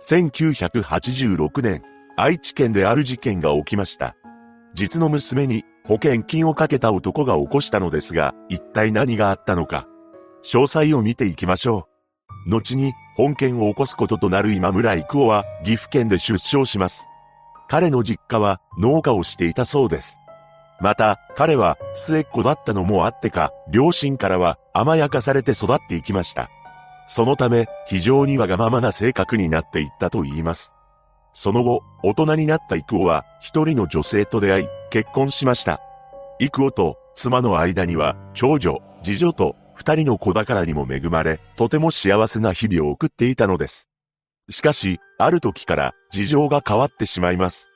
1986年、愛知県である事件が起きました。実の娘に保険金をかけた男が起こしたのですが、一体何があったのか。詳細を見ていきましょう。後に本件を起こすこととなる今村育夫は岐阜県で出生します。彼の実家は農家をしていたそうです。また、彼は末っ子だったのもあってか、両親からは甘やかされて育っていきました。そのため、非常にわがままな性格になっていったと言います。その後、大人になった育夫は、一人の女性と出会い、結婚しました。育夫と妻の間には、長女、次女と二人の子宝にも恵まれ、とても幸せな日々を送っていたのです。しかし、ある時から事情が変わってしまいます。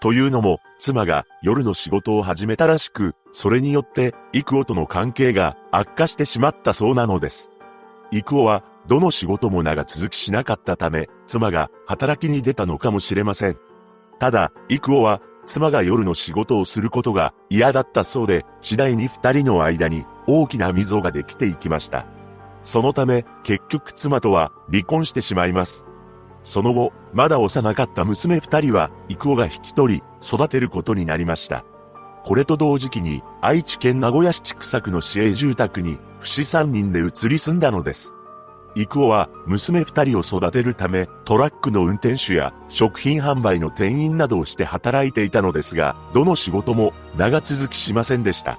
というのも、妻が夜の仕事を始めたらしく、それによって、幾夫との関係が悪化してしまったそうなのです。幾夫は、どの仕事も長続きしなかったため、妻が働きに出たのかもしれません。ただ、幾夫は、妻が夜の仕事をすることが嫌だったそうで、次第に二人の間に大きな溝ができていきました。そのため、結局妻とは離婚してしまいます。その後、まだ幼かった娘二人は、幾夫が引き取り、育てることになりました。これと同時期に、愛知県名古屋市地区の市営住宅に、不死三人で移り住んだのです。幾夫は、娘二人を育てるため、トラックの運転手や、食品販売の店員などをして働いていたのですが、どの仕事も長続きしませんでした。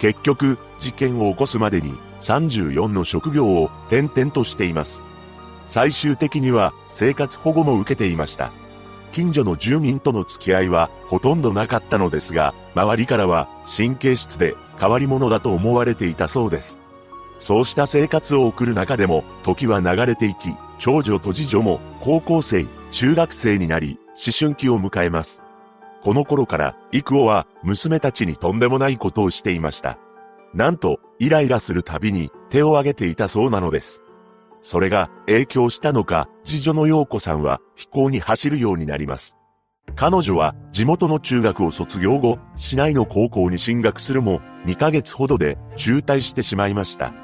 結局、事件を起こすまでに、34の職業を転々としています。最終的には生活保護も受けていました。近所の住民との付き合いはほとんどなかったのですが、周りからは神経質で変わり者だと思われていたそうです。そうした生活を送る中でも時は流れていき、長女と次女も高校生、中学生になり、思春期を迎えます。この頃から、幾夫は娘たちにとんでもないことをしていました。なんと、イライラするたびに手を挙げていたそうなのです。それが影響したのか、次女の陽子さんは飛行に走るようになります。彼女は地元の中学を卒業後、市内の高校に進学するも、2ヶ月ほどで中退してしまいました。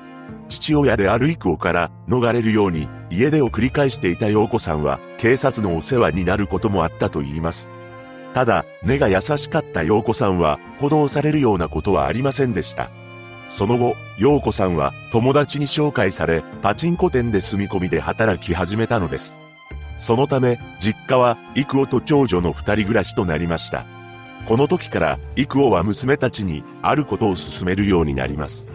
父親である幾夫から逃れるように家出を繰り返していた陽子さんは警察のお世話になることもあったと言います。ただ、根が優しかった陽子さんは、補導されるようなことはありませんでした。その後、陽子さんは友達に紹介され、パチンコ店で住み込みで働き始めたのです。そのため、実家は、幾夫と長女の二人暮らしとなりました。この時から、幾夫は娘たちに、あることを進めるようになります。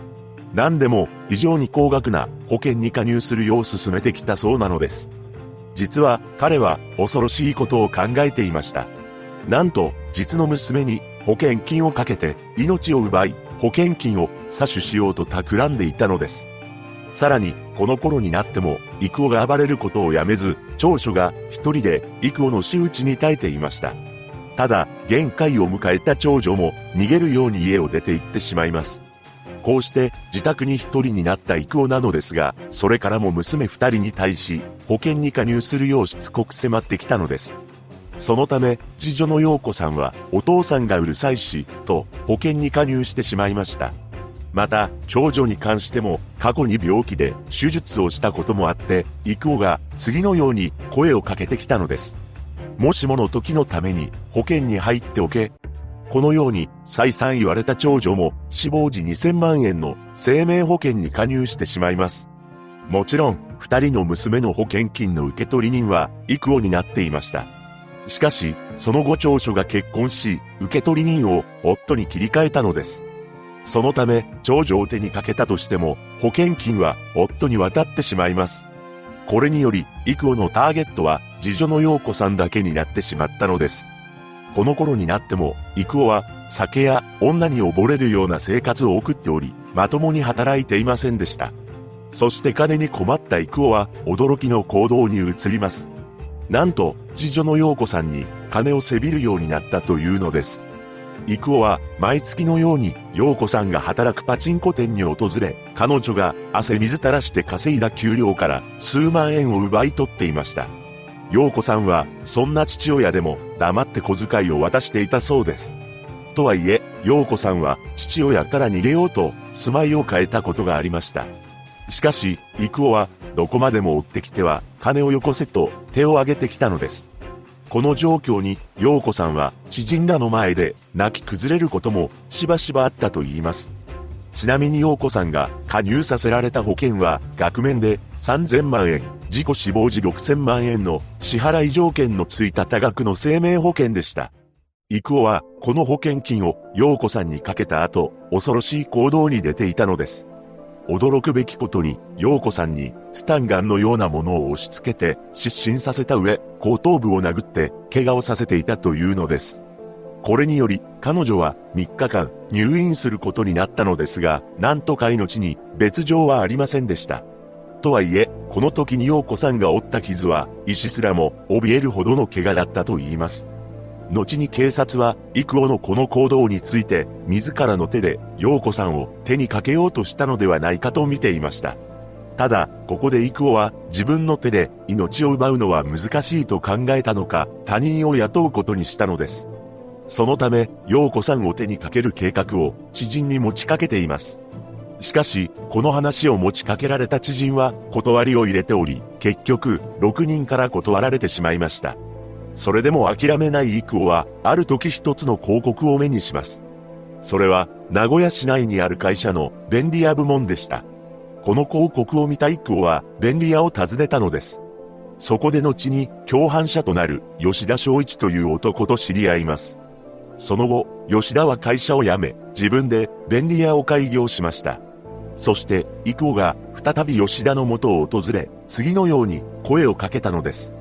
何でも、非常に高額な保険に加入するよう進めてきたそうなのです。実は、彼は、恐ろしいことを考えていました。なんと、実の娘に、保険金をかけて、命を奪い、保険金を詐取しようと企んでいたのです。さらに、この頃になっても、幾夫が暴れることをやめず、長所が一人で幾夫の仕打ちに耐えていました。ただ、限界を迎えた長女も逃げるように家を出て行ってしまいます。こうして自宅に一人になった幾夫なのですが、それからも娘二人に対し、保険に加入するようしつこく迫ってきたのです。そのため、次女の陽子さんは、お父さんがうるさいし、と保険に加入してしまいました。また、長女に関しても、過去に病気で手術をしたこともあって、幾夫が次のように声をかけてきたのです。もしもの時のために保険に入っておけ。このように再三言われた長女も死亡時2000万円の生命保険に加入してしまいます。もちろん、二人の娘の保険金の受取人は幾夫になっていました。しかし、その後長所が結婚し、受取人を夫に切り替えたのです。そのため、長女を手にかけたとしても、保険金は夫に渡ってしまいます。これにより、幾夫のターゲットは、次女の陽子さんだけになってしまったのです。この頃になっても、幾夫は、酒や女に溺れるような生活を送っており、まともに働いていませんでした。そして金に困った幾夫は、驚きの行動に移ります。なんと、次女の陽子さんに金をせびるようになったというのです。幾夫は毎月のように陽子さんが働くパチンコ店に訪れ、彼女が汗水垂らして稼いだ給料から数万円を奪い取っていました。陽子さんはそんな父親でも黙って小遣いを渡していたそうです。とはいえ、陽子さんは父親から逃げようと住まいを変えたことがありました。しかし、幾夫はどこまでも追ってきては、金をよこせと手を挙げてきたのです。この状況に、陽子さんは知人らの前で泣き崩れることもしばしばあったと言います。ちなみに陽子さんが加入させられた保険は額面で3000万円、自己死亡時6000万円の支払い条件のついた多額の生命保険でした。幾夫はこの保険金を陽子さんにかけた後、恐ろしい行動に出ていたのです。驚くべきことに、陽子さんにスタンガンのようなものを押し付けて失神させた上、後頭部を殴って怪我をさせていたというのです。これにより、彼女は3日間入院することになったのですが、なんとか命に別状はありませんでした。とはいえ、この時に陽子さんが負った傷は、石すらも怯えるほどの怪我だったと言います。後に警察は、幾夫のこの行動について、自らの手で、陽子さんを手にかけようとしたのではないかと見ていました。ただ、ここで幾夫は、自分の手で命を奪うのは難しいと考えたのか、他人を雇うことにしたのです。そのため、陽子さんを手にかける計画を知人に持ちかけています。しかし、この話を持ちかけられた知人は断りを入れており、結局、6人から断られてしまいました。それでも諦めない幾夫は、ある時一つの広告を目にします。それは、名古屋市内にある会社の便利屋部門でした。この広告を見た幾夫は、便利屋を訪ねたのです。そこで後に共犯者となる吉田昭一という男と知り合います。その後、吉田は会社を辞め、自分で便利屋を開業しました。そして、幾夫が再び吉田の元を訪れ、次のように声をかけたのです。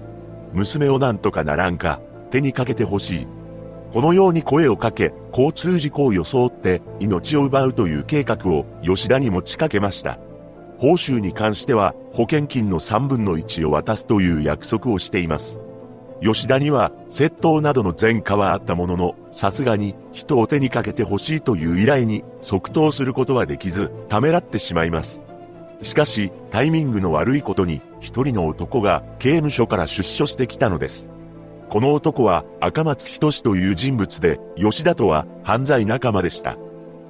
娘をなんとかならんか、手にかけてほしい。このように声をかけ、交通事故を装って命を奪うという計画を吉田に持ちかけました。報酬に関しては保険金の3分の1を渡すという約束をしています。吉田には窃盗などの前科はあったものの、さすがに人を手にかけてほしいという依頼に即答することはできず、ためらってしまいます。しかし、タイミングの悪いことに、一人の男が刑務所から出所してきたのです。この男は赤松仁という人物で、吉田とは犯罪仲間でした。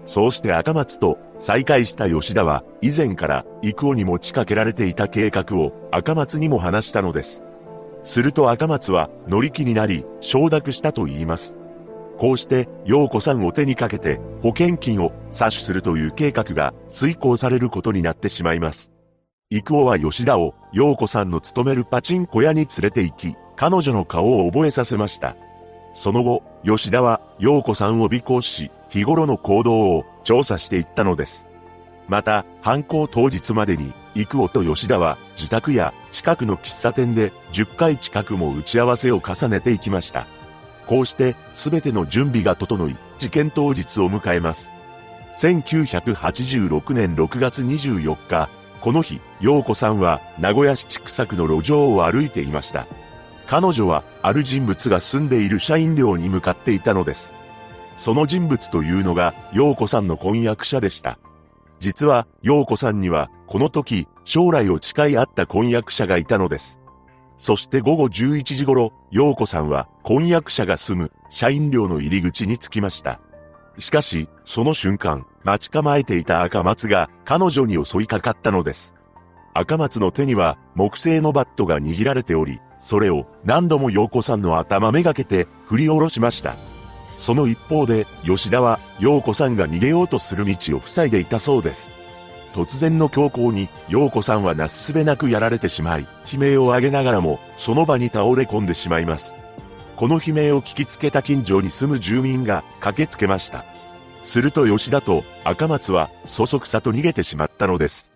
そうして赤松と再会した吉田は、以前から幾夫に持ちかけられていた計画を赤松にも話したのです。すると赤松は乗り気になり、承諾したと言います。こうして、陽子さんを手にかけて、保険金を詐取するという計画が遂行されることになってしまいます。幾夫は吉田を、陽子さんの勤めるパチンコ屋に連れて行き、彼女の顔を覚えさせました。その後、吉田は、陽子さんを尾行し、日頃の行動を調査していったのです。また、犯行当日までに、幾夫と吉田は、自宅や近くの喫茶店で10回近くも打ち合わせを重ねていきました。こうして全ての準備が整い、事件当日を迎えます。1986年6月24日、この日、陽子さんは名古屋市畜作の路上を歩いていました。彼女はある人物が住んでいる社員寮に向かっていたのです。その人物というのが陽子さんの婚約者でした。実は陽子さんにはこの時将来を誓い合った婚約者がいたのです。そして午後11時頃、陽子さんは婚約者が住む社員寮の入り口に着きました。しかし、その瞬間、待ち構えていた赤松が彼女に襲いかかったのです。赤松の手には木製のバットが握られており、それを何度も陽子さんの頭めがけて振り下ろしました。その一方で、吉田は陽子さんが逃げようとする道を塞いでいたそうです。突然の強行に、陽子さんはなすすべなくやられてしまい、悲鳴を上げながらも、その場に倒れ込んでしまいます。この悲鳴を聞きつけた近所に住む住民が駆けつけました。すると吉田と赤松は、そそくさと逃げてしまったのです。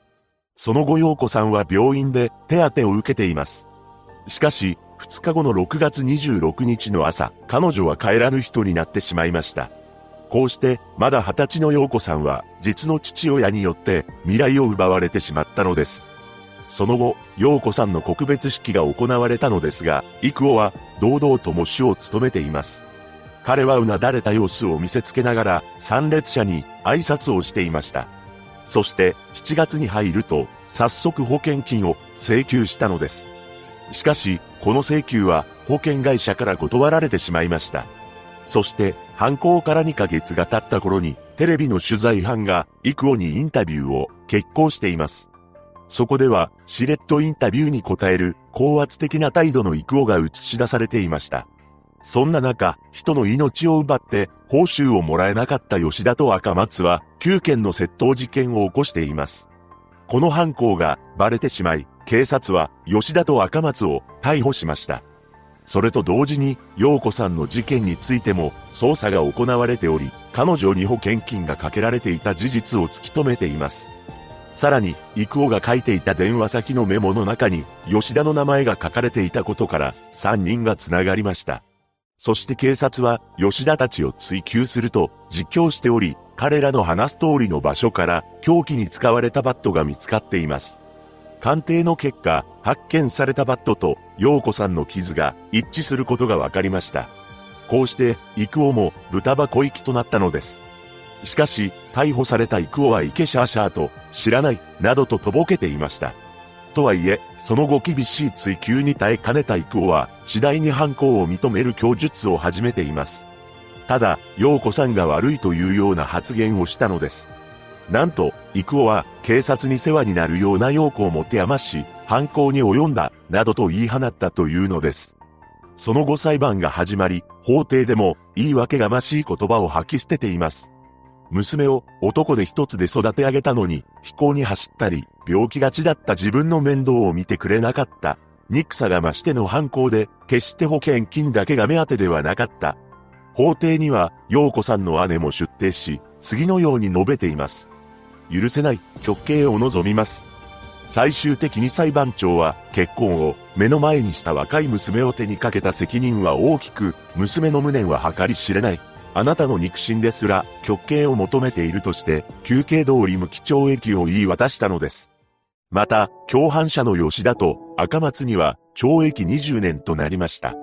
その後陽子さんは病院で手当てを受けています。しかし、2日後の6月26日の朝、彼女は帰らぬ人になってしまいました。こうして、まだ二十歳の陽子さんは、実の父親によって未来を奪われてしまったのです。その後、陽子さんの告別式が行われたのですが、幾夫は、堂々とも主を務めています。彼はうなだれた様子を見せつけながら、参列者に挨拶をしていました。そして、7月に入ると、早速保険金を請求したのです。しかし、この請求は保険会社から断られてしまいました。そして、犯行から2ヶ月が経った頃に、テレビの取材班が、幾夫にインタビューを決行しています。そこでは、しれっとインタビューに答える、高圧的な態度の幾夫が映し出されていました。そんな中、人の命を奪って、報酬をもらえなかった吉田と赤松は、9件の窃盗事件を起こしています。この犯行が、バレてしまい、警察は、吉田と赤松を、逮捕しました。それと同時に、陽子さんの事件についても、捜査が行われており、彼女に保険金がかけられていた事実を突き止めています。さらに、幾夫が書いていた電話先のメモの中に、吉田の名前が書かれていたことから、3人が繋がりました。そして警察は、吉田たちを追及すると、実況しており、彼らの話す通りの場所から、凶器に使われたバットが見つかっています。鑑定の結果、発見されたバットと、陽子さんの傷が一致することが分かりました。こうして、幾夫も豚箱行きとなったのです。しかし、逮捕された幾夫は池シャーシャーと、知らない、などととぼけていました。とはいえ、その後厳しい追及に耐えかねた幾夫は、次第に犯行を認める供述を始めています。ただ、陽子さんが悪いというような発言をしたのです。なんと、幾夫は、警察に世話になるような陽子を持て余し、犯行に及んだ、などと言い放ったというのです。その後裁判が始まり、法廷でも、言い訳がましい言葉を吐き捨てています。娘を男で一つで育て上げたのに、飛行に走ったり、病気がちだった自分の面倒を見てくれなかった。憎さが増しての犯行で、決して保険金だけが目当てではなかった。法廷には、陽子さんの姉も出廷し、次のように述べています。許せない、極刑を望みます。最終的に裁判長は、結婚を目の前にした若い娘を手にかけた責任は大きく、娘の無念は計り知れない。あなたの肉親ですら、極刑を求めているとして、休刑通り無期懲役を言い渡したのです。また、共犯者の吉田と赤松には、懲役20年となりました。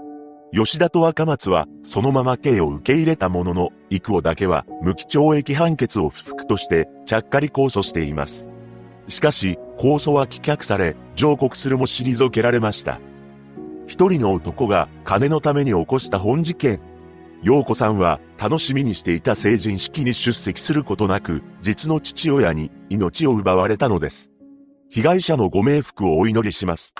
吉田と赤松は、そのまま刑を受け入れたものの、幾夫だけは、無期懲役判決を不服として、ちゃっかり控訴しています。しかし、控訴は棄却され、上告するも退けられました。一人の男が金のために起こした本事件。陽子さんは楽しみにしていた成人式に出席することなく、実の父親に命を奪われたのです。被害者のご冥福をお祈りします。